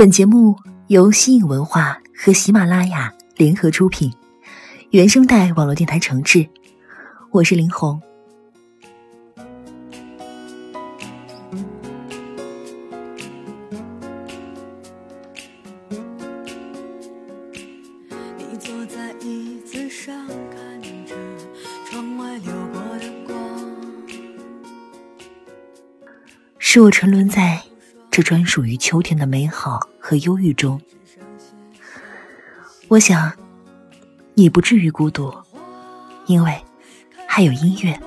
本节目由新颖文化和喜马拉雅联合出品，原声带网络电台承制。我是林红。你坐在椅子上，看着窗外流过的光。是我沉沦在这专属于秋天的美好和忧郁中。我想，你不至于孤独，因为还有音乐。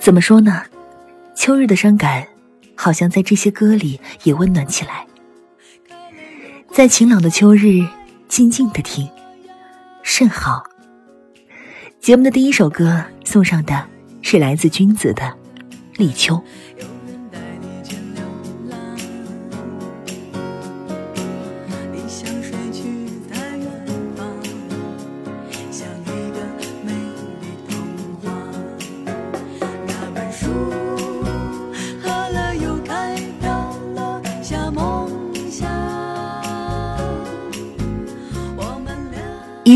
怎么说呢？秋日的伤感，好像在这些歌里也温暖起来。在晴朗的秋日，静静的听，甚好。节目的第一首歌送上的是来自君子的《立秋》。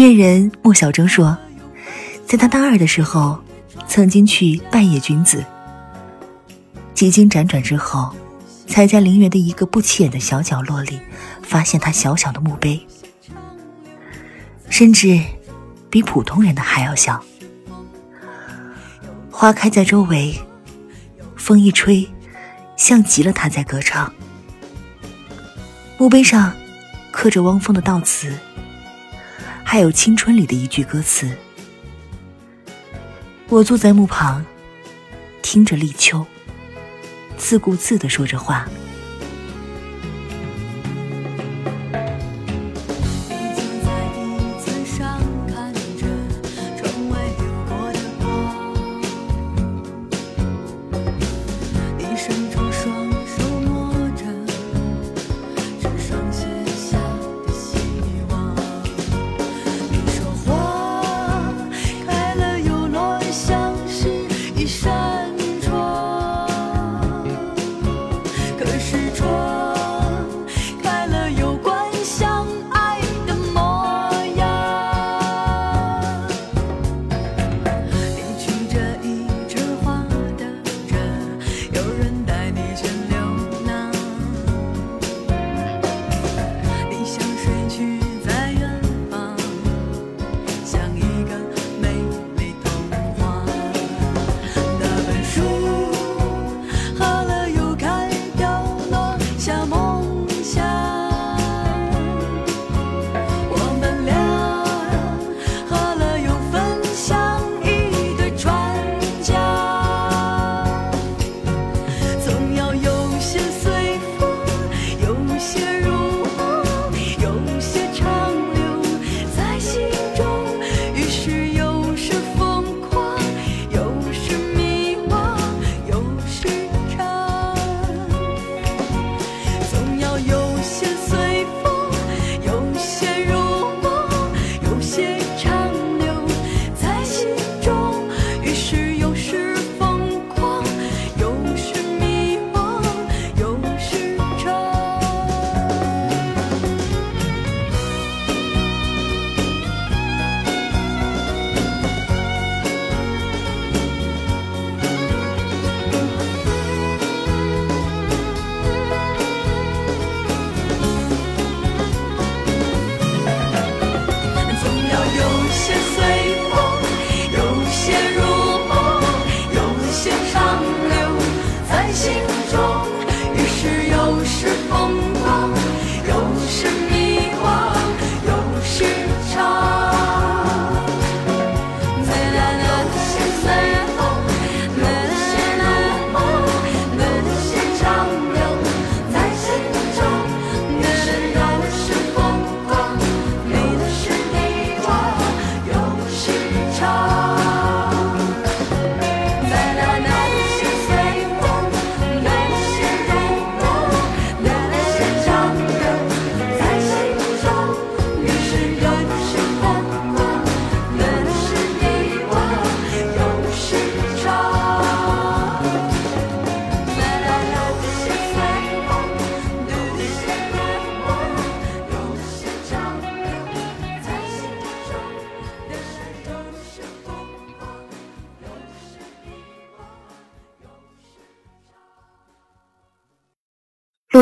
乐人莫小征说，在他大二的时候，曾经去拜谒君子。几经辗转之后，才在陵园的一个不起眼的小角落里，发现他小小的墓碑，甚至比普通人的还要小。花开在周围，风一吹，像极了他在歌唱。墓碑上刻着汪峰的悼词。还有《青春》里的一句歌词：“我坐在墓旁，听着立秋，自顾自的说着话。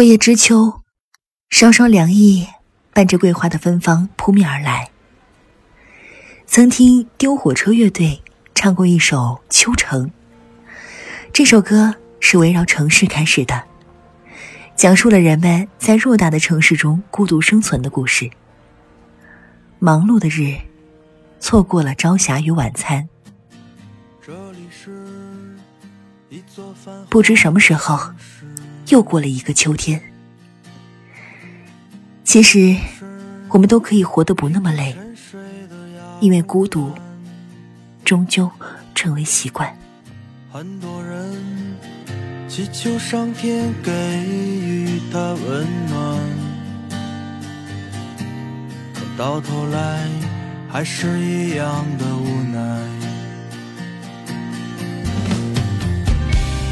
落叶知秋，稍稍凉意伴着桂花的芬芳扑面而来。曾听丢火车乐队唱过一首《秋城》，这首歌是围绕城市开始的，讲述了人们在偌大的城市中孤独生存的故事。忙碌的日，错过了朝霞与晚餐。不知什么时候。又过了一个秋天。其实，我们都可以活得不那么累，因为孤独终究成为习惯。很多人祈求上天给予他温暖，可到头来还是一样的无奈。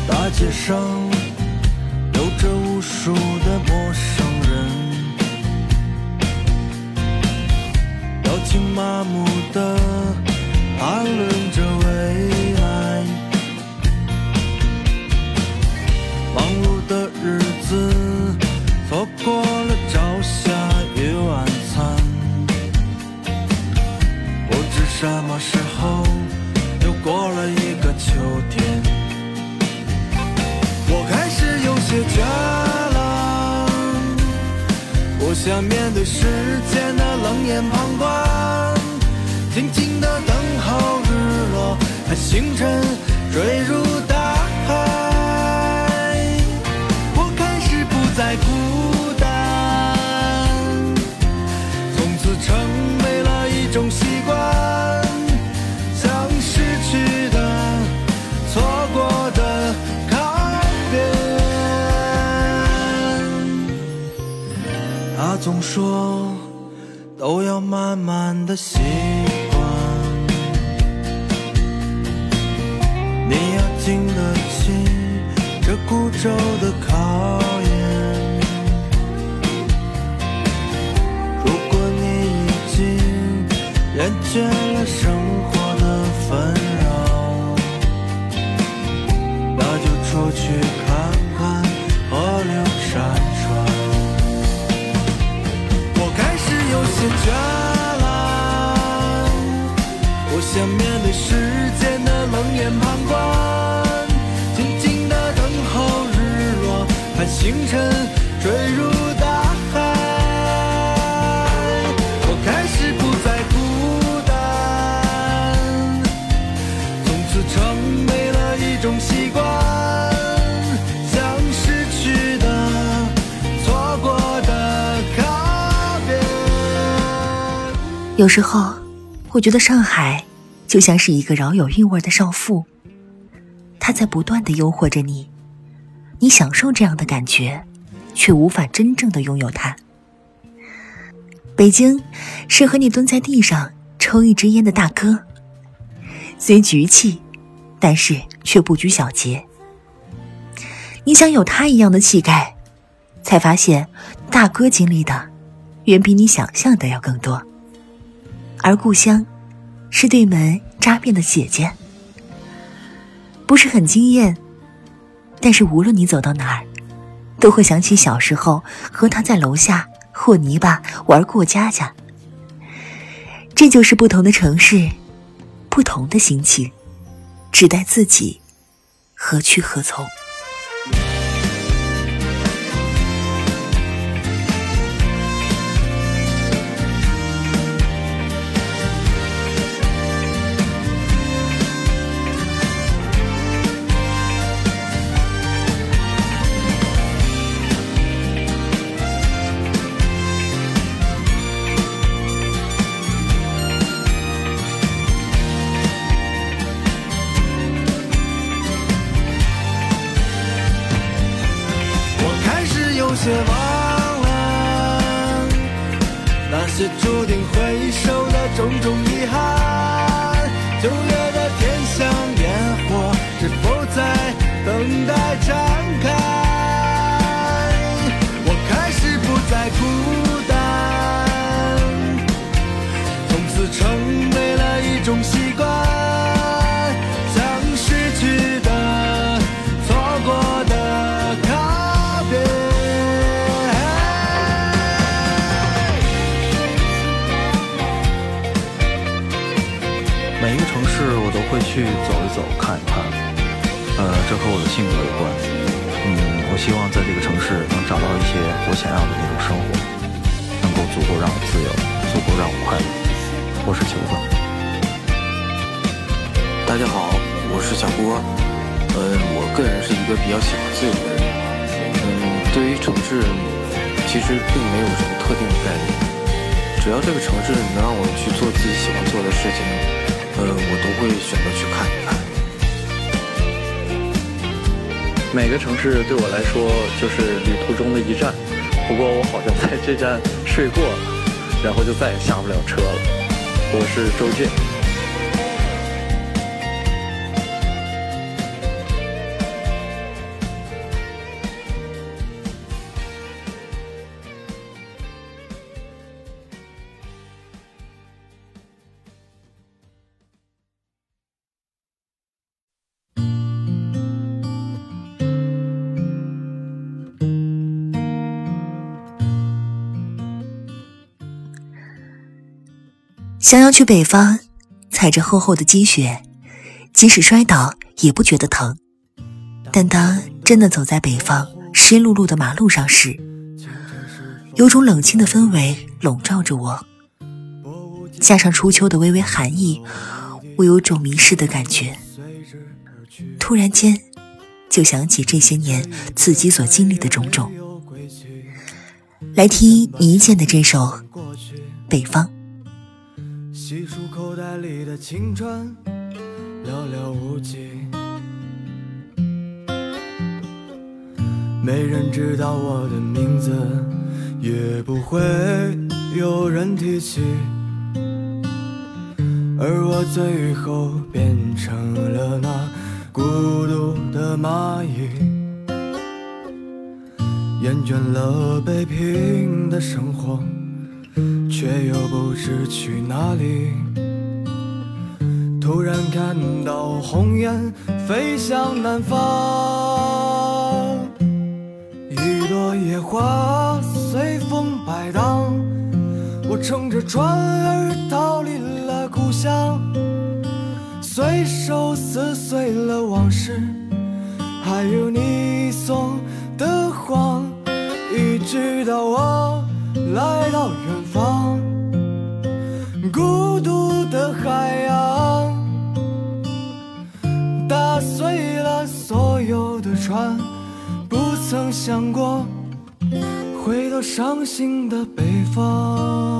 大街上。有着无数的陌生人，表情麻木的谈论想面对世间的冷眼旁观，静静的等候日落，和星辰坠入大海。我开始不再孤单，从此成为了一种习总说都要慢慢的习惯，你要经得起这孤舟的考验。如果你已经厌倦了生活的纷扰，那就出去星辰坠入大海。我开始不再孤单，从此成为了一种习惯。有时候，我觉得上海就像是一个饶有韵味的少妇，她在不断的诱惑着你，你享受这样的感觉，却无法真正的拥有它。北京是和你蹲在地上抽一支烟的大哥，虽局气，但是却不拘小节。你想有他一样的气概，才发现大哥经历的远比你想象的要更多。而故乡，是对门扎辫的姐姐，不是很惊艳，但是无论你走到哪儿，都会想起小时候和他在楼下和泥巴玩过家家。这就是不同的城市，不同的心情，只待自己何去何从。些忘了那些注定回首的种种遗憾，九月的天像烟火，是否在等待这和我的性格有关。嗯，我希望在这个城市能找到一些我想要的那种生活，能够足够让我自由，足够让我快乐。我是求子。大家好，我是小郭。呃，我个人是一个比较喜欢自由的人。嗯，对于城市，其实并没有什么特定的概念。只要这个城市能让我去做自己喜欢做的事情，呃，我都会选择去看一看。每个城市对我来说就是旅途中的一站，不过我好像在这站睡过了，然后就再也下不了车了。我是周俊。想要去北方，踩着厚厚的积雪，即使摔倒也不觉得疼。但当真的走在北方湿漉漉的马路上时，有种冷清的氛围笼罩着我，加上初秋的微微寒意，我有种迷失的感觉。突然间，就想起这些年自己所经历的种种，来听倪健的这首《北方》。细数口袋里的青春，寥寥无几。没人知道我的名字，也不会有人提起。而我最后变成了那孤独的蚂蚁，厌倦了北平的生活。却又不知去哪里。突然看到鸿雁飞向南方，一朵野花随风摆荡。我乘着船儿逃离了故乡，随手撕碎了往事，还有你送的谎，一直到我海洋，打碎了所有的船，不曾想过回到伤心的北方。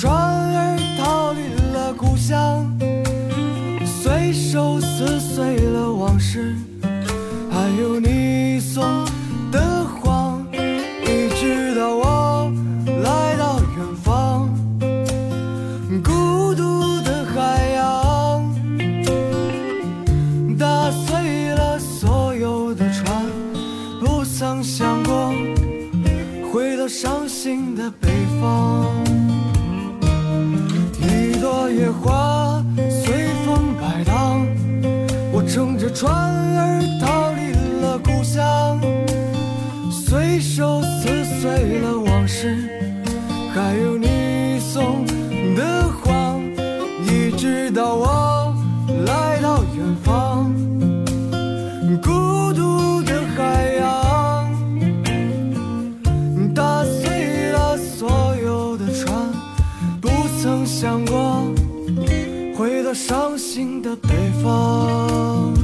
转伤心的北方，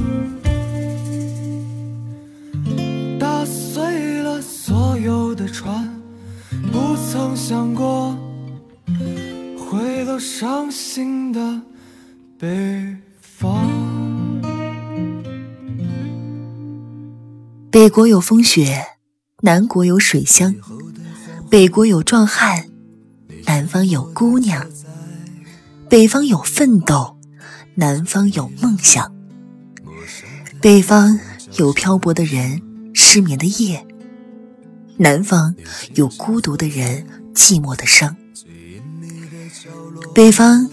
打碎了所有的船。不。曾想过回到伤心的北方。北国有风雪，南国有水乡；北国有壮汉，南方有姑娘；北方有奋斗，南方有梦想；北方有漂泊的人，失眠的夜；南方有孤独的人，寂寞的伤。北方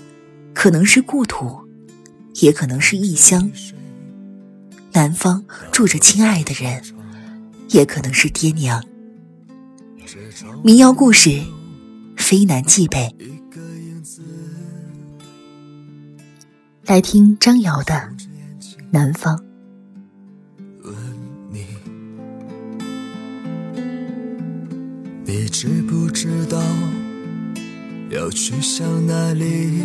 可能是故土，也可能是异乡。南方住着亲爱的人，也可能是爹娘。民谣故事，非南即北。来听张瑶的《南方》。问你，你知不知道要去向哪里？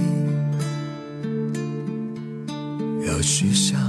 要去向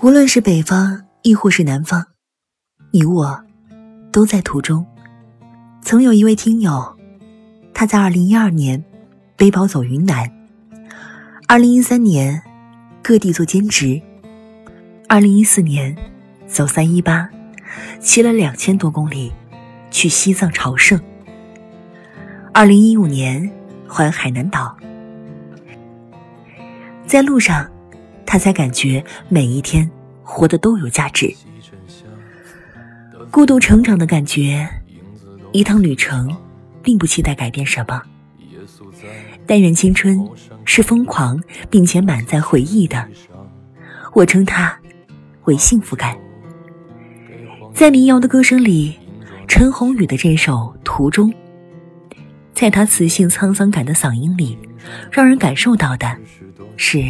无论是北方，亦或是南方，你我都在途中。曾有一位听友，他在二零一二年背包走云南，二零一三年各地做兼职，二零一四年走三一八，骑了两千多公里去西藏朝圣，二零一五年环海南岛，在路上。他才感觉每一天活得都有价值。孤独成长的感觉，一趟旅程，并不期待改变什么，但愿青春是疯狂并且满载回忆的，我称它为幸福感。在民谣的歌声里，陈鸿宇的这首《途中》，在他磁性沧桑感的嗓音里，让人感受到的是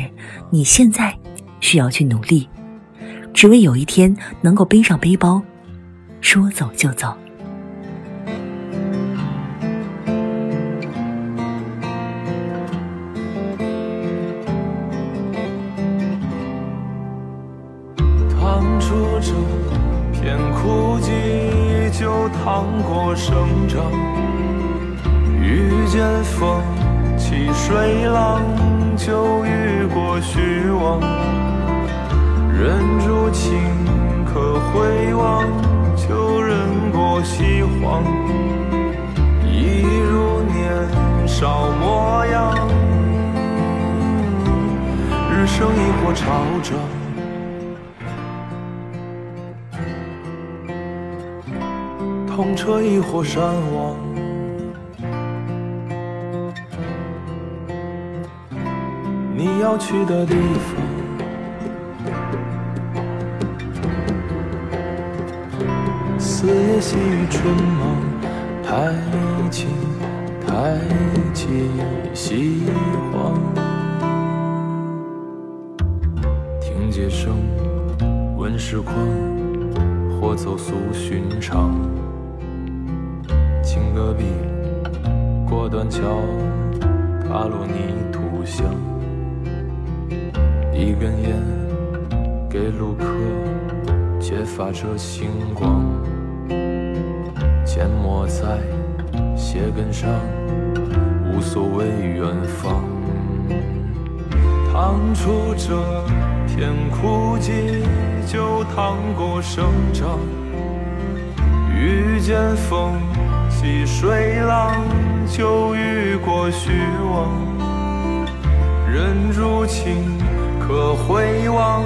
你现在需要去努力，只为有一天能够背上背包，说走就走。趟出这片枯寂，就趟过生长；遇见风起水浪，就遇过虚妄。忍住情可回望，就忍过西荒。一如年少模样，日升亦或潮涨。痛彻亦或山亡，你要去的地方。四野细雨春忙，太清太气西荒。听街声，闻市况，或走俗寻常。青戈壁，过断桥，踏落泥土香。一根烟，给路客，却发着星光。阡陌在鞋跟上，无所谓远方。趟出这片枯寂，就趟过生长。遇见风起水浪，就遇过虚妄。忍住情可回望，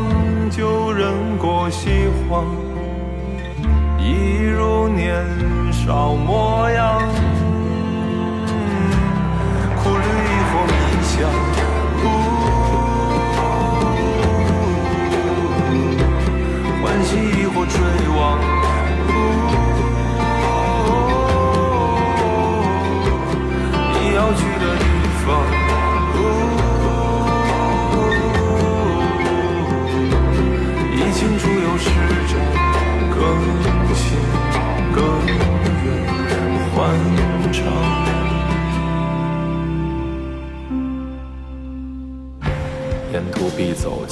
旧人过西荒。一如年少模样，苦旅或迷香。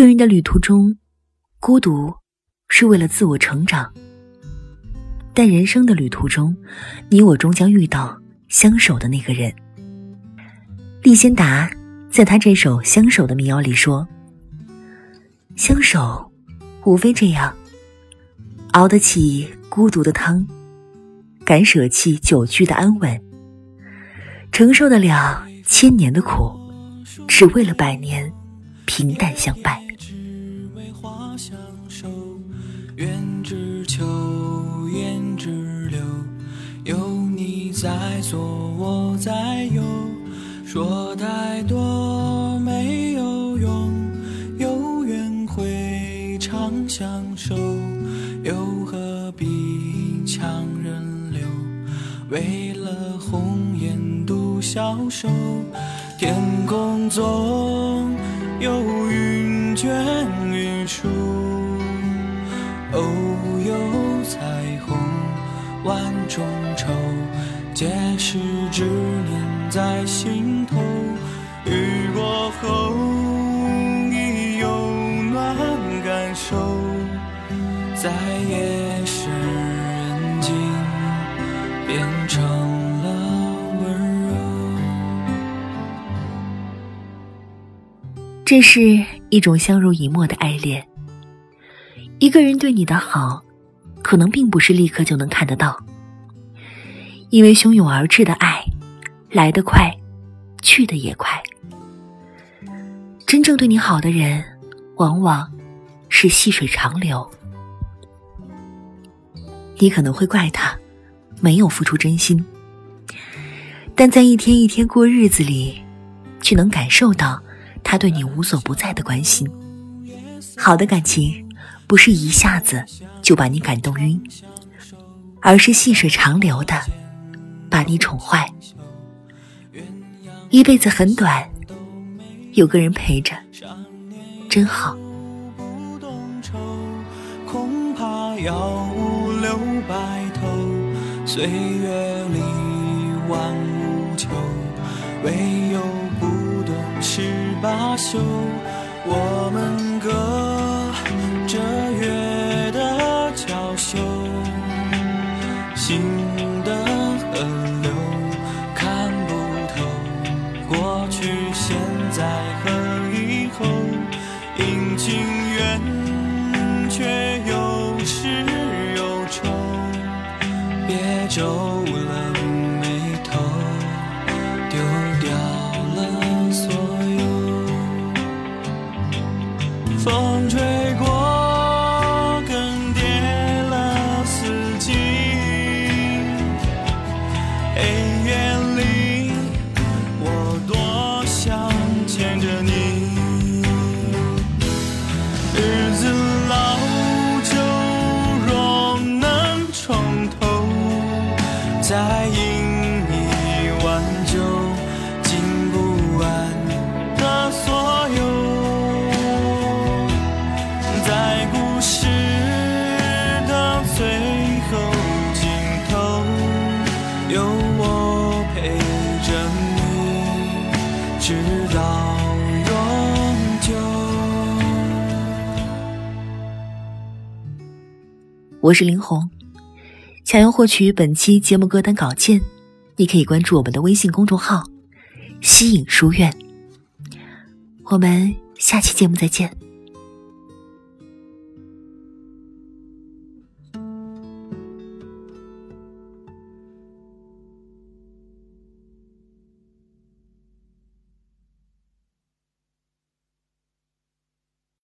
一个人的旅途中，孤独是为了自我成长。但人生的旅途中，你我终将遇到相守的那个人。厉仙达在他这首《相守》的民谣里说：“相守，无非这样，熬得起孤独的汤，敢舍弃久居的安稳，承受得了千年的苦，只为了百年平淡相伴。”愿只求言只留，有你在左，我在右，说太多没有用，有缘会长相守，又何必强人留？为了红颜独消瘦，天空中有中愁，皆是执念在心头。雨过后，你有暖感受，在夜深人静变成了温柔。这是一种相濡以沫的爱恋。一个人对你的好，可能并不是立刻就能看得到，因为汹涌而至的爱，来得快，去得也快。真正对你好的人，往往是细水长流。你可能会怪他，没有付出真心，但在一天一天过日子里，却能感受到他对你无所不在的关心。好的感情，不是一下子就把你感动晕，而是细水长流的把你宠坏。一辈子很短，有个人陪着，真好。恐怕要五六白头，岁月里万物求，唯有不懂十八宿。我我是林红，想要获取本期节目歌单稿件，你可以关注我们的微信公众号“西影书院”。我们下期节目再见。